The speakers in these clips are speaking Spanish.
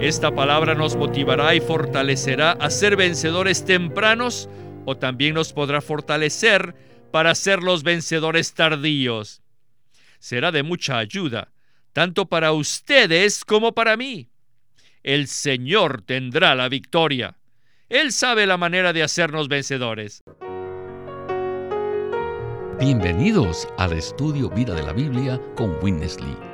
Esta palabra nos motivará y fortalecerá a ser vencedores tempranos o también nos podrá fortalecer para ser los vencedores tardíos. Será de mucha ayuda, tanto para ustedes como para mí. El Señor tendrá la victoria. Él sabe la manera de hacernos vencedores. Bienvenidos al estudio Vida de la Biblia con Witness Lee.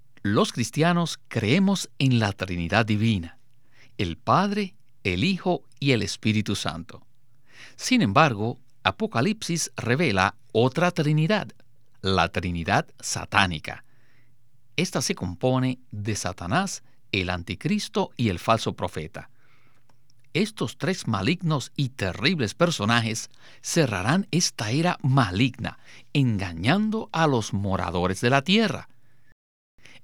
los cristianos creemos en la Trinidad Divina, el Padre, el Hijo y el Espíritu Santo. Sin embargo, Apocalipsis revela otra Trinidad, la Trinidad satánica. Esta se compone de Satanás, el Anticristo y el falso profeta. Estos tres malignos y terribles personajes cerrarán esta era maligna, engañando a los moradores de la tierra.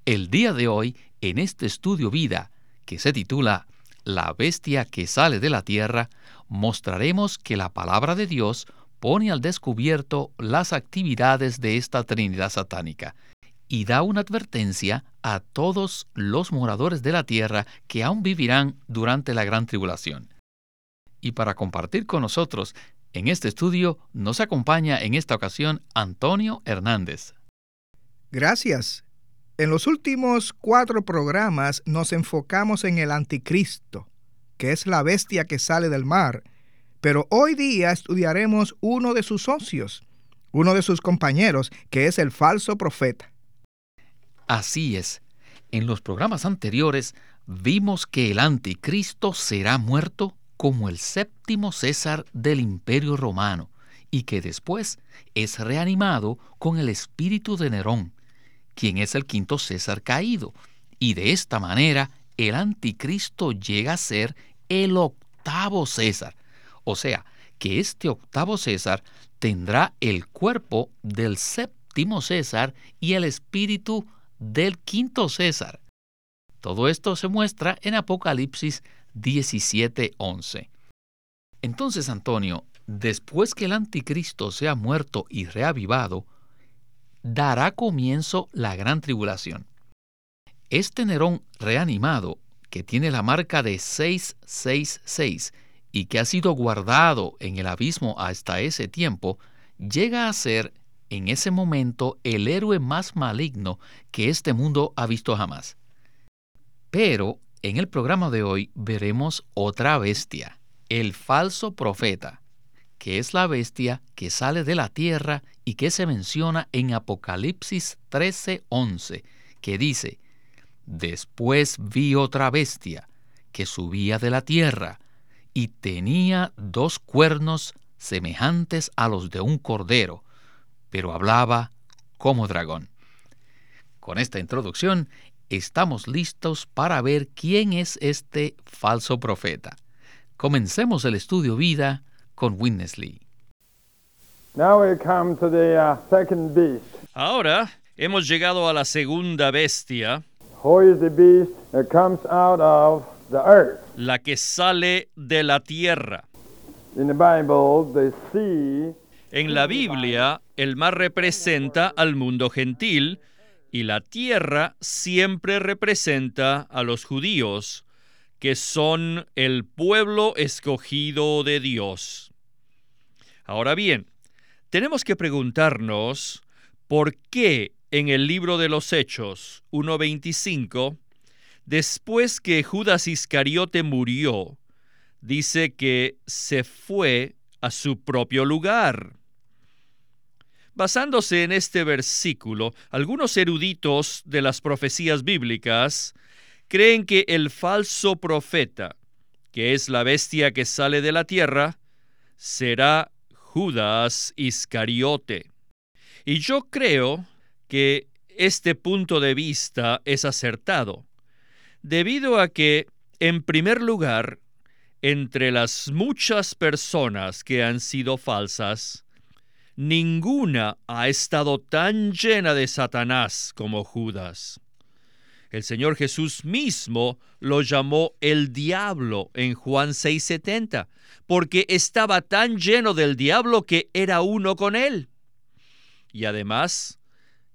El día de hoy, en este estudio vida, que se titula La bestia que sale de la tierra, mostraremos que la palabra de Dios pone al descubierto las actividades de esta Trinidad satánica y da una advertencia a todos los moradores de la tierra que aún vivirán durante la gran tribulación. Y para compartir con nosotros en este estudio nos acompaña en esta ocasión Antonio Hernández. Gracias. En los últimos cuatro programas nos enfocamos en el anticristo, que es la bestia que sale del mar, pero hoy día estudiaremos uno de sus socios, uno de sus compañeros, que es el falso profeta. Así es. En los programas anteriores vimos que el anticristo será muerto como el séptimo César del imperio romano y que después es reanimado con el espíritu de Nerón quien es el quinto César caído. Y de esta manera el anticristo llega a ser el octavo César. O sea, que este octavo César tendrá el cuerpo del séptimo César y el espíritu del quinto César. Todo esto se muestra en Apocalipsis 17:11. Entonces, Antonio, después que el anticristo sea muerto y reavivado, dará comienzo la gran tribulación. Este Nerón reanimado, que tiene la marca de 666 y que ha sido guardado en el abismo hasta ese tiempo, llega a ser en ese momento el héroe más maligno que este mundo ha visto jamás. Pero en el programa de hoy veremos otra bestia, el falso profeta, que es la bestia que sale de la tierra y que se menciona en Apocalipsis 13:11, que dice, Después vi otra bestia que subía de la tierra y tenía dos cuernos semejantes a los de un cordero, pero hablaba como dragón. Con esta introducción, estamos listos para ver quién es este falso profeta. Comencemos el estudio vida con Witness Lee. Uh, Ahora hemos llegado a la segunda bestia, la que sale de la tierra. En la Biblia, el mar representa al mundo gentil y la tierra siempre representa a los judíos, que son el pueblo escogido de Dios. Ahora bien, tenemos que preguntarnos por qué en el libro de los Hechos 1.25, después que Judas Iscariote murió, dice que se fue a su propio lugar. Basándose en este versículo, algunos eruditos de las profecías bíblicas creen que el falso profeta, que es la bestia que sale de la tierra, será Judas Iscariote. Y yo creo que este punto de vista es acertado, debido a que, en primer lugar, entre las muchas personas que han sido falsas, ninguna ha estado tan llena de Satanás como Judas. El Señor Jesús mismo lo llamó el diablo en Juan 6:70, porque estaba tan lleno del diablo que era uno con él. Y además,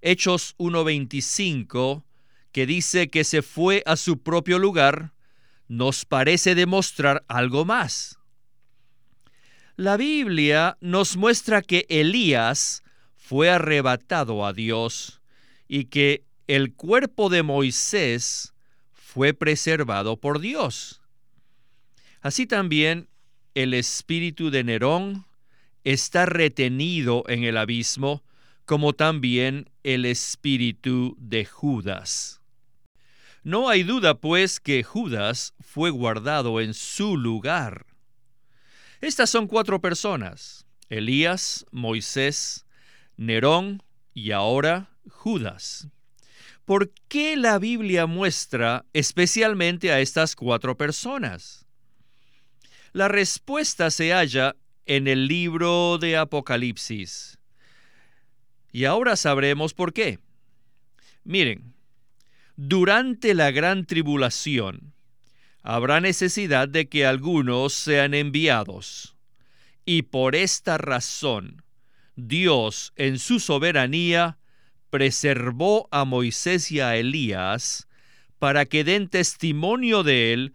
Hechos 1:25, que dice que se fue a su propio lugar, nos parece demostrar algo más. La Biblia nos muestra que Elías fue arrebatado a Dios y que el cuerpo de Moisés fue preservado por Dios. Así también el espíritu de Nerón está retenido en el abismo, como también el espíritu de Judas. No hay duda, pues, que Judas fue guardado en su lugar. Estas son cuatro personas, Elías, Moisés, Nerón y ahora Judas. ¿Por qué la Biblia muestra especialmente a estas cuatro personas? La respuesta se halla en el libro de Apocalipsis. Y ahora sabremos por qué. Miren, durante la gran tribulación habrá necesidad de que algunos sean enviados. Y por esta razón, Dios en su soberanía preservó a Moisés y a Elías para que den testimonio de él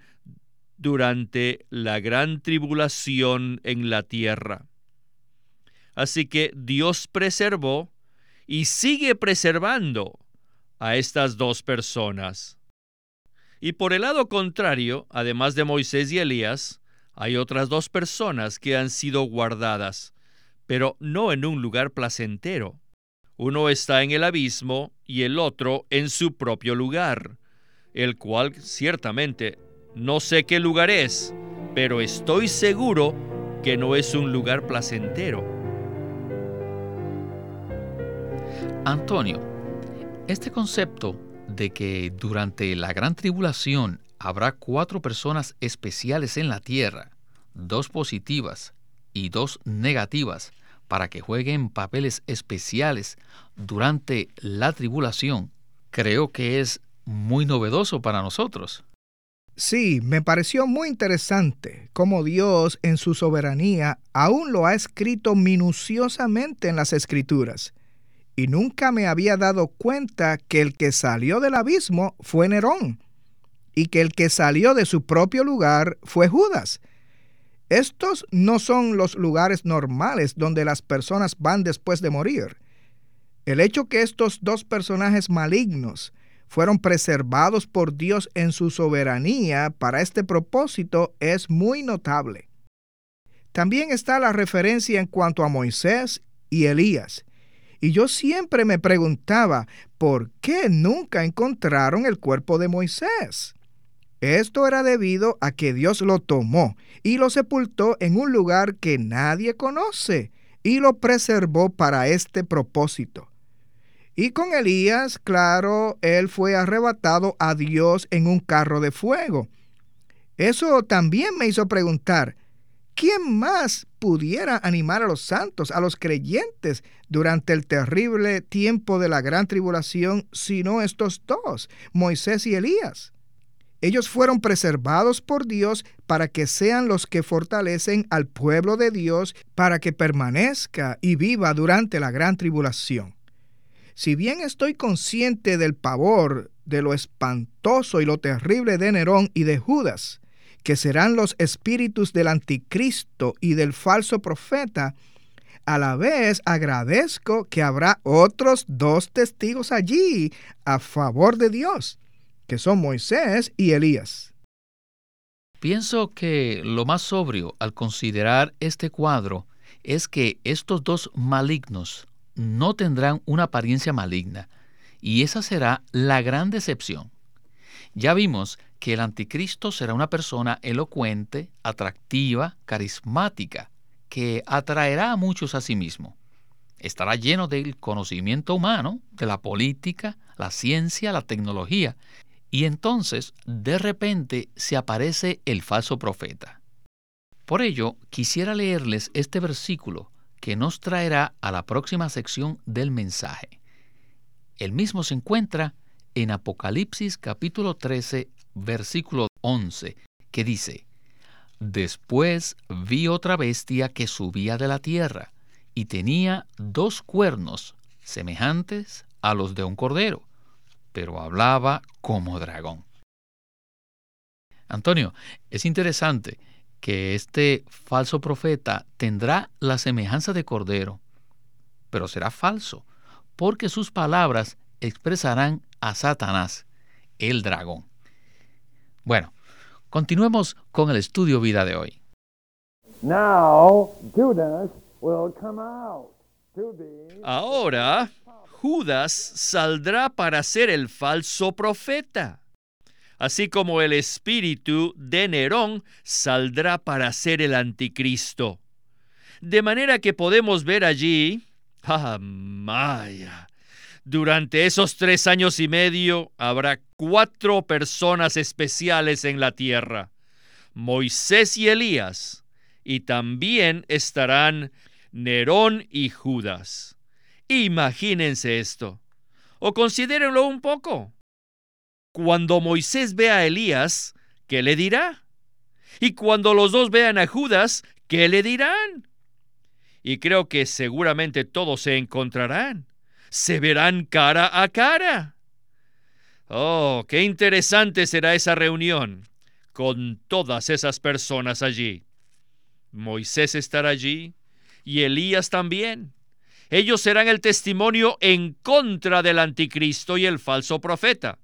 durante la gran tribulación en la tierra. Así que Dios preservó y sigue preservando a estas dos personas. Y por el lado contrario, además de Moisés y Elías, hay otras dos personas que han sido guardadas, pero no en un lugar placentero. Uno está en el abismo y el otro en su propio lugar, el cual ciertamente no sé qué lugar es, pero estoy seguro que no es un lugar placentero. Antonio, este concepto de que durante la gran tribulación habrá cuatro personas especiales en la tierra, dos positivas y dos negativas, para que jueguen papeles especiales durante la tribulación, creo que es muy novedoso para nosotros. Sí, me pareció muy interesante cómo Dios en su soberanía aún lo ha escrito minuciosamente en las escrituras. Y nunca me había dado cuenta que el que salió del abismo fue Nerón y que el que salió de su propio lugar fue Judas. Estos no son los lugares normales donde las personas van después de morir. El hecho que estos dos personajes malignos fueron preservados por Dios en su soberanía para este propósito es muy notable. También está la referencia en cuanto a Moisés y Elías. Y yo siempre me preguntaba, ¿por qué nunca encontraron el cuerpo de Moisés? Esto era debido a que Dios lo tomó y lo sepultó en un lugar que nadie conoce y lo preservó para este propósito. Y con Elías, claro, él fue arrebatado a Dios en un carro de fuego. Eso también me hizo preguntar, ¿quién más pudiera animar a los santos, a los creyentes, durante el terrible tiempo de la gran tribulación, sino estos dos, Moisés y Elías? Ellos fueron preservados por Dios para que sean los que fortalecen al pueblo de Dios para que permanezca y viva durante la gran tribulación. Si bien estoy consciente del pavor, de lo espantoso y lo terrible de Nerón y de Judas, que serán los espíritus del anticristo y del falso profeta, a la vez agradezco que habrá otros dos testigos allí a favor de Dios que son Moisés y Elías. Pienso que lo más sobrio al considerar este cuadro es que estos dos malignos no tendrán una apariencia maligna, y esa será la gran decepción. Ya vimos que el anticristo será una persona elocuente, atractiva, carismática, que atraerá a muchos a sí mismo. Estará lleno del conocimiento humano, de la política, la ciencia, la tecnología, y entonces, de repente, se aparece el falso profeta. Por ello, quisiera leerles este versículo que nos traerá a la próxima sección del mensaje. El mismo se encuentra en Apocalipsis capítulo 13, versículo 11, que dice, Después vi otra bestia que subía de la tierra, y tenía dos cuernos semejantes a los de un cordero, pero hablaba como dragón. Antonio, es interesante que este falso profeta tendrá la semejanza de cordero, pero será falso, porque sus palabras expresarán a Satanás, el dragón. Bueno, continuemos con el estudio vida de hoy. Ahora Judas saldrá para ser el falso profeta así como el espíritu de Nerón saldrá para ser el anticristo. De manera que podemos ver allí, ¡ah, Maya! Durante esos tres años y medio habrá cuatro personas especiales en la tierra, Moisés y Elías, y también estarán Nerón y Judas. Imagínense esto, o considérenlo un poco. Cuando Moisés vea a Elías, ¿qué le dirá? Y cuando los dos vean a Judas, ¿qué le dirán? Y creo que seguramente todos se encontrarán. Se verán cara a cara. Oh, qué interesante será esa reunión con todas esas personas allí. Moisés estará allí y Elías también. Ellos serán el testimonio en contra del anticristo y el falso profeta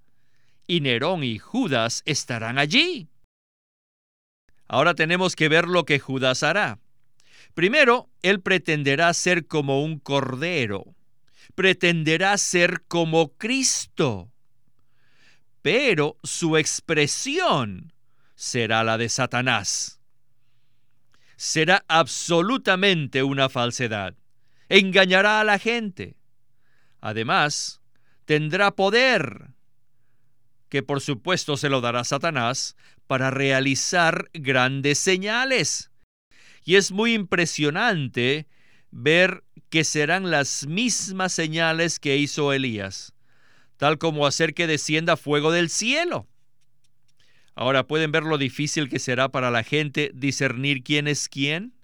y Nerón y Judas estarán allí. Ahora tenemos que ver lo que Judas hará. Primero, él pretenderá ser como un cordero, pretenderá ser como Cristo, pero su expresión será la de Satanás. Será absolutamente una falsedad. Engañará a la gente. Además, tendrá poder que por supuesto se lo dará Satanás, para realizar grandes señales. Y es muy impresionante ver que serán las mismas señales que hizo Elías, tal como hacer que descienda fuego del cielo. Ahora pueden ver lo difícil que será para la gente discernir quién es quién.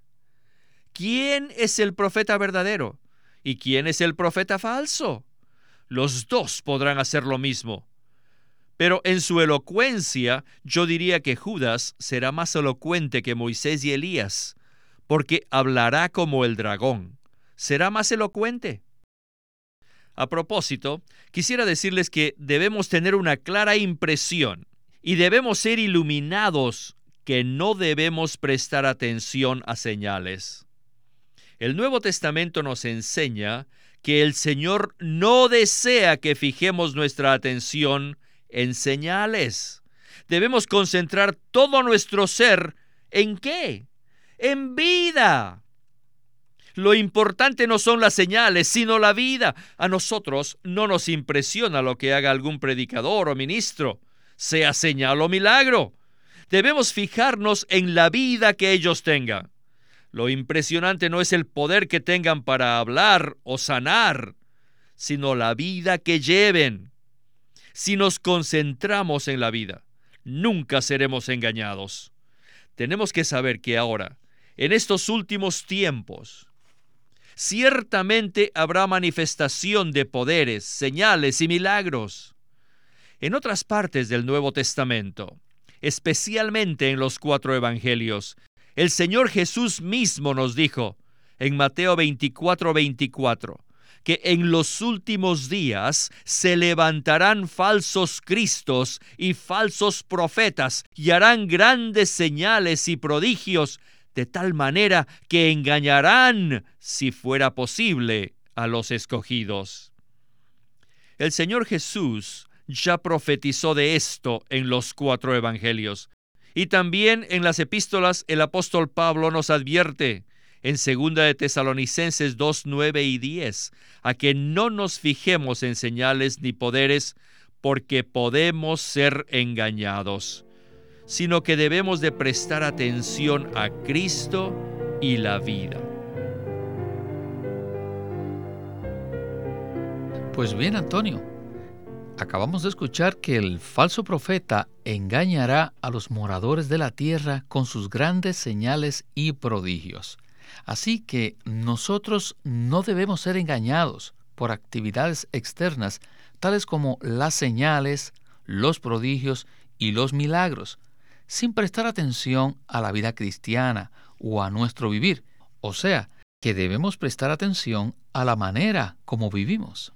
¿Quién es el profeta verdadero y quién es el profeta falso? Los dos podrán hacer lo mismo. Pero en su elocuencia yo diría que Judas será más elocuente que Moisés y Elías, porque hablará como el dragón. Será más elocuente. A propósito, quisiera decirles que debemos tener una clara impresión y debemos ser iluminados que no debemos prestar atención a señales. El Nuevo Testamento nos enseña que el Señor no desea que fijemos nuestra atención en señales. Debemos concentrar todo nuestro ser en qué? En vida. Lo importante no son las señales, sino la vida. A nosotros no nos impresiona lo que haga algún predicador o ministro, sea señal o milagro. Debemos fijarnos en la vida que ellos tengan. Lo impresionante no es el poder que tengan para hablar o sanar, sino la vida que lleven. Si nos concentramos en la vida, nunca seremos engañados. Tenemos que saber que ahora, en estos últimos tiempos, ciertamente habrá manifestación de poderes, señales y milagros. En otras partes del Nuevo Testamento, especialmente en los cuatro evangelios, el Señor Jesús mismo nos dijo en Mateo 24, 24, que en los últimos días se levantarán falsos cristos y falsos profetas y harán grandes señales y prodigios, de tal manera que engañarán, si fuera posible, a los escogidos. El Señor Jesús ya profetizó de esto en los cuatro evangelios. Y también en las epístolas el apóstol Pablo nos advierte en 2 de Tesalonicenses 2, 9 y 10, a que no nos fijemos en señales ni poderes, porque podemos ser engañados. sino que debemos de prestar atención a Cristo y la vida. Pues bien, Antonio, acabamos de escuchar que el falso profeta engañará a los moradores de la tierra con sus grandes señales y prodigios. Así que nosotros no debemos ser engañados por actividades externas, tales como las señales, los prodigios y los milagros, sin prestar atención a la vida cristiana o a nuestro vivir. O sea, que debemos prestar atención a la manera como vivimos.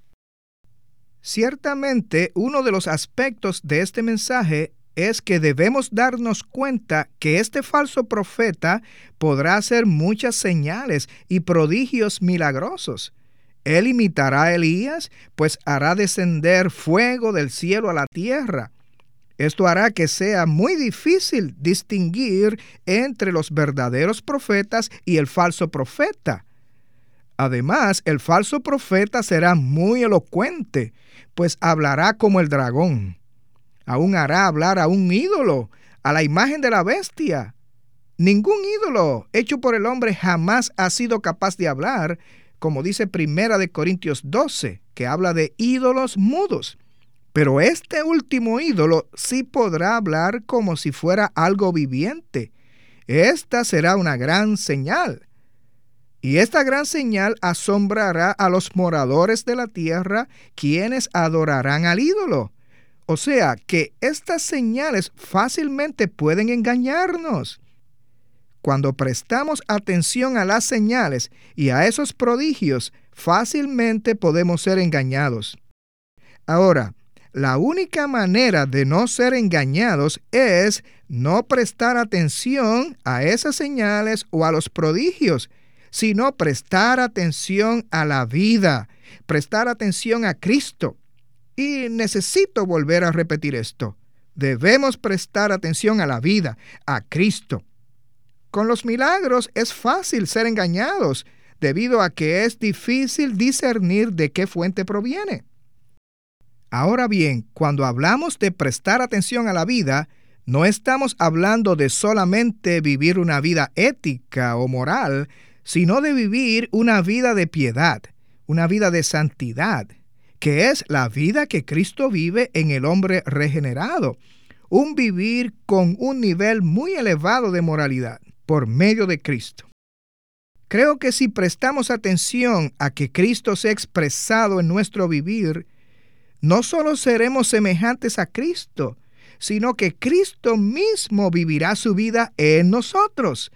Ciertamente, uno de los aspectos de este mensaje es que debemos darnos cuenta que este falso profeta podrá hacer muchas señales y prodigios milagrosos. Él imitará a Elías, pues hará descender fuego del cielo a la tierra esto hará que sea muy difícil distinguir entre los verdaderos profetas y el falso profeta. Además, el falso profeta será muy elocuente, pues hablará como el dragón. Aún hará hablar a un ídolo, a la imagen de la bestia. Ningún ídolo hecho por el hombre jamás ha sido capaz de hablar, como dice Primera de Corintios 12, que habla de ídolos mudos. Pero este último ídolo sí podrá hablar como si fuera algo viviente. Esta será una gran señal. Y esta gran señal asombrará a los moradores de la tierra, quienes adorarán al ídolo. O sea que estas señales fácilmente pueden engañarnos. Cuando prestamos atención a las señales y a esos prodigios, fácilmente podemos ser engañados. Ahora, la única manera de no ser engañados es no prestar atención a esas señales o a los prodigios, sino prestar atención a la vida, prestar atención a Cristo. Y necesito volver a repetir esto. Debemos prestar atención a la vida, a Cristo. Con los milagros es fácil ser engañados, debido a que es difícil discernir de qué fuente proviene. Ahora bien, cuando hablamos de prestar atención a la vida, no estamos hablando de solamente vivir una vida ética o moral, sino de vivir una vida de piedad, una vida de santidad, que es la vida que Cristo vive en el hombre regenerado, un vivir con un nivel muy elevado de moralidad por medio de Cristo. Creo que si prestamos atención a que Cristo se ha expresado en nuestro vivir, no solo seremos semejantes a Cristo, sino que Cristo mismo vivirá su vida en nosotros.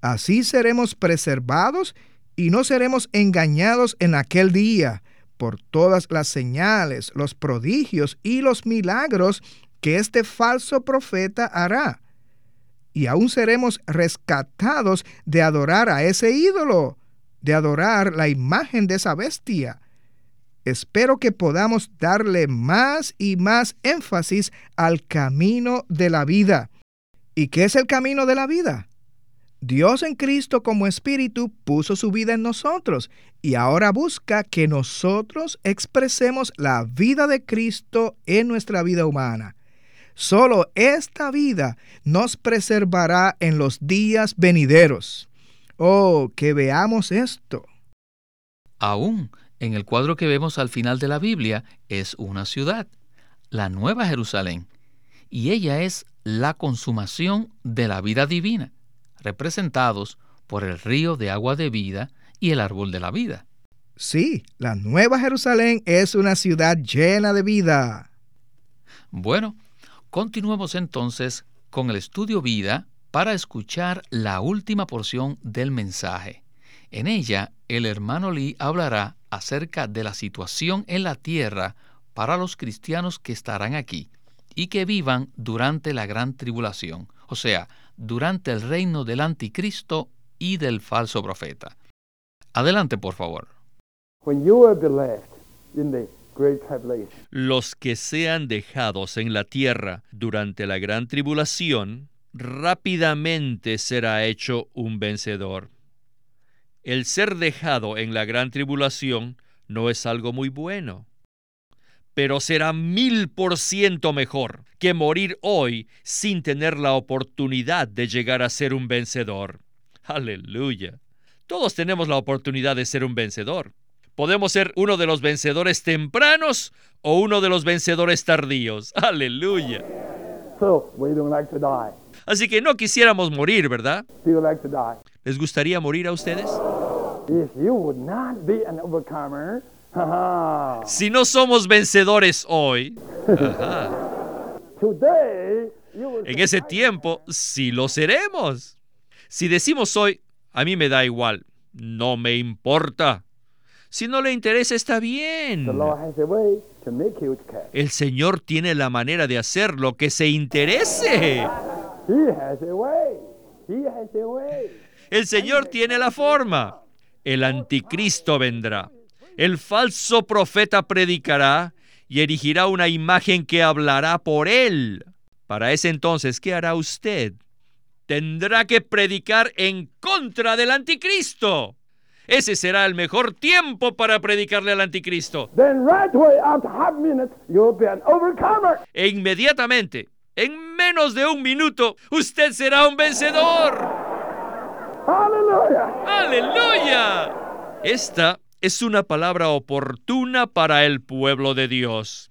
Así seremos preservados y no seremos engañados en aquel día por todas las señales, los prodigios y los milagros que este falso profeta hará. Y aún seremos rescatados de adorar a ese ídolo, de adorar la imagen de esa bestia espero que podamos darle más y más énfasis al camino de la vida. ¿Y qué es el camino de la vida? Dios en Cristo como Espíritu puso su vida en nosotros y ahora busca que nosotros expresemos la vida de Cristo en nuestra vida humana. Solo esta vida nos preservará en los días venideros. Oh, que veamos esto. Aún en el cuadro que vemos al final de la Biblia es una ciudad, la Nueva Jerusalén, y ella es la consumación de la vida divina, representados por el río de agua de vida y el árbol de la vida. Sí, la Nueva Jerusalén es una ciudad llena de vida. Bueno, continuemos entonces con el estudio vida para escuchar la última porción del mensaje. En ella, el hermano Lee hablará acerca de la situación en la tierra para los cristianos que estarán aquí y que vivan durante la gran tribulación, o sea, durante el reino del anticristo y del falso profeta. Adelante, por favor. Los que sean dejados en la tierra durante la gran tribulación, rápidamente será hecho un vencedor. El ser dejado en la gran tribulación no es algo muy bueno. Pero será mil por ciento mejor que morir hoy sin tener la oportunidad de llegar a ser un vencedor. Aleluya. Todos tenemos la oportunidad de ser un vencedor. Podemos ser uno de los vencedores tempranos o uno de los vencedores tardíos. Aleluya. Así que no quisiéramos morir, ¿verdad? ¿Les gustaría morir a ustedes? Si no somos vencedores hoy, en ese tiempo sí lo seremos. Si decimos hoy, a mí me da igual, no me importa. Si no le interesa, está bien. El Señor tiene la manera de hacer lo que se interese. El Señor tiene la forma. El anticristo vendrá. El falso profeta predicará y erigirá una imagen que hablará por él. Para ese entonces, ¿qué hará usted? Tendrá que predicar en contra del anticristo. Ese será el mejor tiempo para predicarle al anticristo. E inmediatamente, en menos de un minuto, usted será un vencedor. Aleluya. Aleluya. Esta es una palabra oportuna para el pueblo de Dios.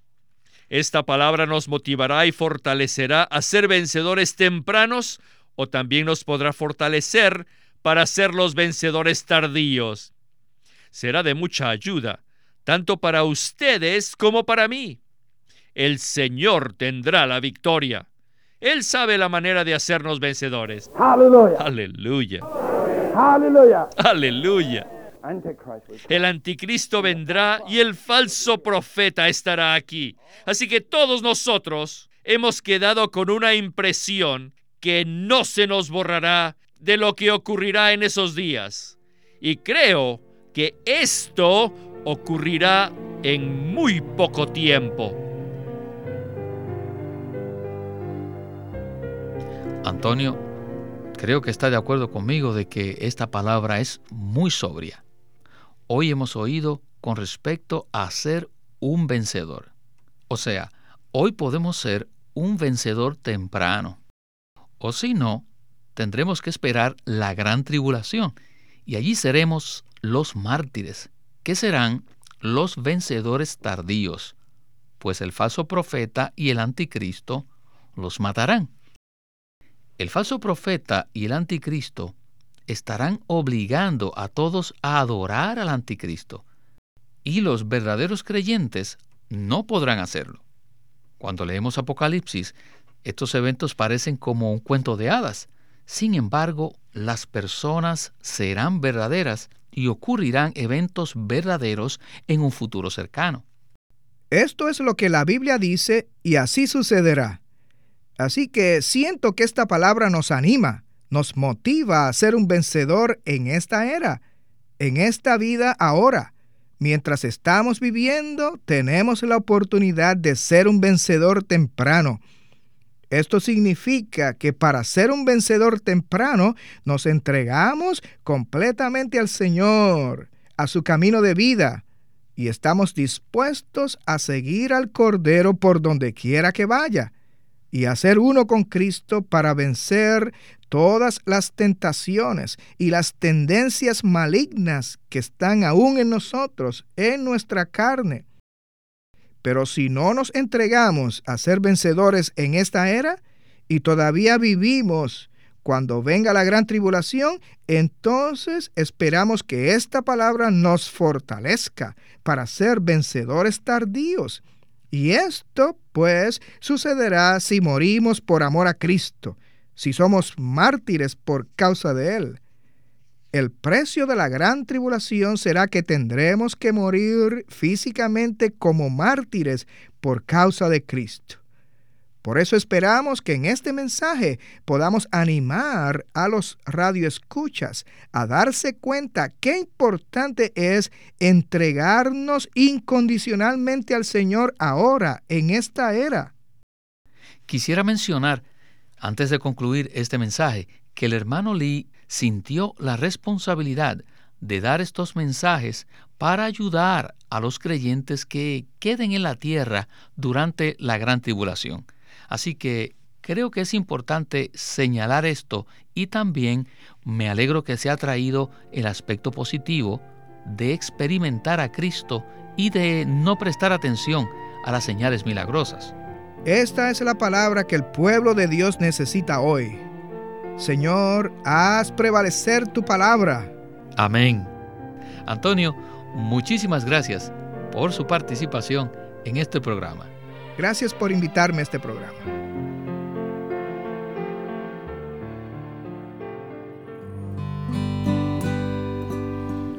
Esta palabra nos motivará y fortalecerá a ser vencedores tempranos o también nos podrá fortalecer para ser los vencedores tardíos. Será de mucha ayuda, tanto para ustedes como para mí. El Señor tendrá la victoria. Él sabe la manera de hacernos vencedores. Aleluya. Aleluya. Aleluya. Aleluya. El anticristo vendrá y el falso profeta estará aquí. Así que todos nosotros hemos quedado con una impresión que no se nos borrará de lo que ocurrirá en esos días. Y creo que esto ocurrirá en muy poco tiempo. Antonio, creo que está de acuerdo conmigo de que esta palabra es muy sobria. Hoy hemos oído con respecto a ser un vencedor. O sea, hoy podemos ser un vencedor temprano. O si no, tendremos que esperar la gran tribulación y allí seremos los mártires, que serán los vencedores tardíos, pues el falso profeta y el anticristo los matarán. El falso profeta y el anticristo estarán obligando a todos a adorar al anticristo, y los verdaderos creyentes no podrán hacerlo. Cuando leemos Apocalipsis, estos eventos parecen como un cuento de hadas, sin embargo, las personas serán verdaderas y ocurrirán eventos verdaderos en un futuro cercano. Esto es lo que la Biblia dice y así sucederá. Así que siento que esta palabra nos anima, nos motiva a ser un vencedor en esta era, en esta vida ahora. Mientras estamos viviendo, tenemos la oportunidad de ser un vencedor temprano esto significa que para ser un vencedor temprano nos entregamos completamente al Señor, a su camino de vida, y estamos dispuestos a seguir al Cordero por donde quiera que vaya, y a ser uno con Cristo para vencer todas las tentaciones y las tendencias malignas que están aún en nosotros, en nuestra carne. Pero si no nos entregamos a ser vencedores en esta era y todavía vivimos cuando venga la gran tribulación, entonces esperamos que esta palabra nos fortalezca para ser vencedores tardíos. Y esto, pues, sucederá si morimos por amor a Cristo, si somos mártires por causa de Él. El precio de la gran tribulación será que tendremos que morir físicamente como mártires por causa de Cristo. Por eso esperamos que en este mensaje podamos animar a los radioescuchas a darse cuenta qué importante es entregarnos incondicionalmente al Señor ahora, en esta era. Quisiera mencionar, antes de concluir este mensaje, que el hermano Lee sintió la responsabilidad de dar estos mensajes para ayudar a los creyentes que queden en la tierra durante la gran tribulación. Así que creo que es importante señalar esto y también me alegro que se ha traído el aspecto positivo de experimentar a Cristo y de no prestar atención a las señales milagrosas. Esta es la palabra que el pueblo de Dios necesita hoy. Señor, haz prevalecer tu palabra. Amén. Antonio, muchísimas gracias por su participación en este programa. Gracias por invitarme a este programa.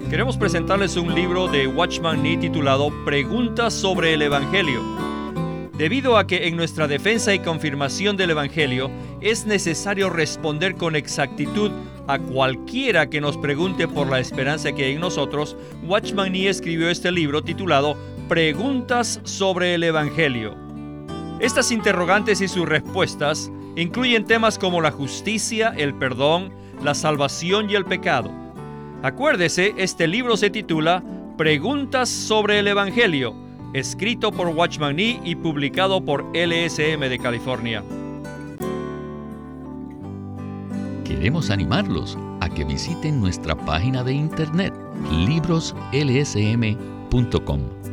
Queremos presentarles un libro de Watchman Nee titulado Preguntas sobre el Evangelio. Debido a que en nuestra defensa y confirmación del Evangelio es necesario responder con exactitud a cualquiera que nos pregunte por la esperanza que hay en nosotros, Watchman Nee escribió este libro titulado Preguntas sobre el Evangelio. Estas interrogantes y sus respuestas incluyen temas como la justicia, el perdón, la salvación y el pecado. Acuérdese, este libro se titula Preguntas sobre el Evangelio, escrito por Watchman Nee y publicado por LSM de California. Queremos animarlos a que visiten nuestra página de internet libroslsm.com.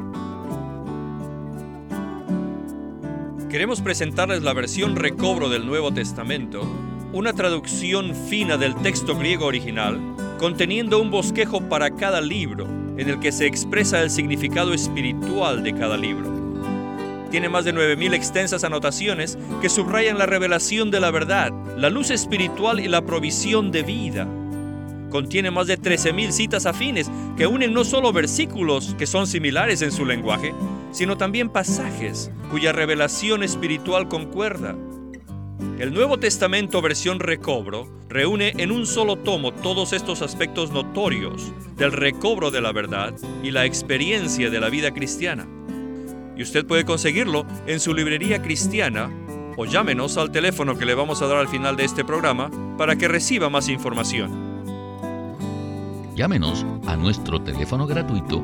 Queremos presentarles la versión recobro del Nuevo Testamento, una traducción fina del texto griego original, conteniendo un bosquejo para cada libro, en el que se expresa el significado espiritual de cada libro. Tiene más de 9.000 extensas anotaciones que subrayan la revelación de la verdad, la luz espiritual y la provisión de vida. Contiene más de 13.000 citas afines que unen no solo versículos que son similares en su lenguaje, sino también pasajes cuya revelación espiritual concuerda. El Nuevo Testamento versión recobro reúne en un solo tomo todos estos aspectos notorios del recobro de la verdad y la experiencia de la vida cristiana. Y usted puede conseguirlo en su librería cristiana o llámenos al teléfono que le vamos a dar al final de este programa para que reciba más información. Llámenos a nuestro teléfono gratuito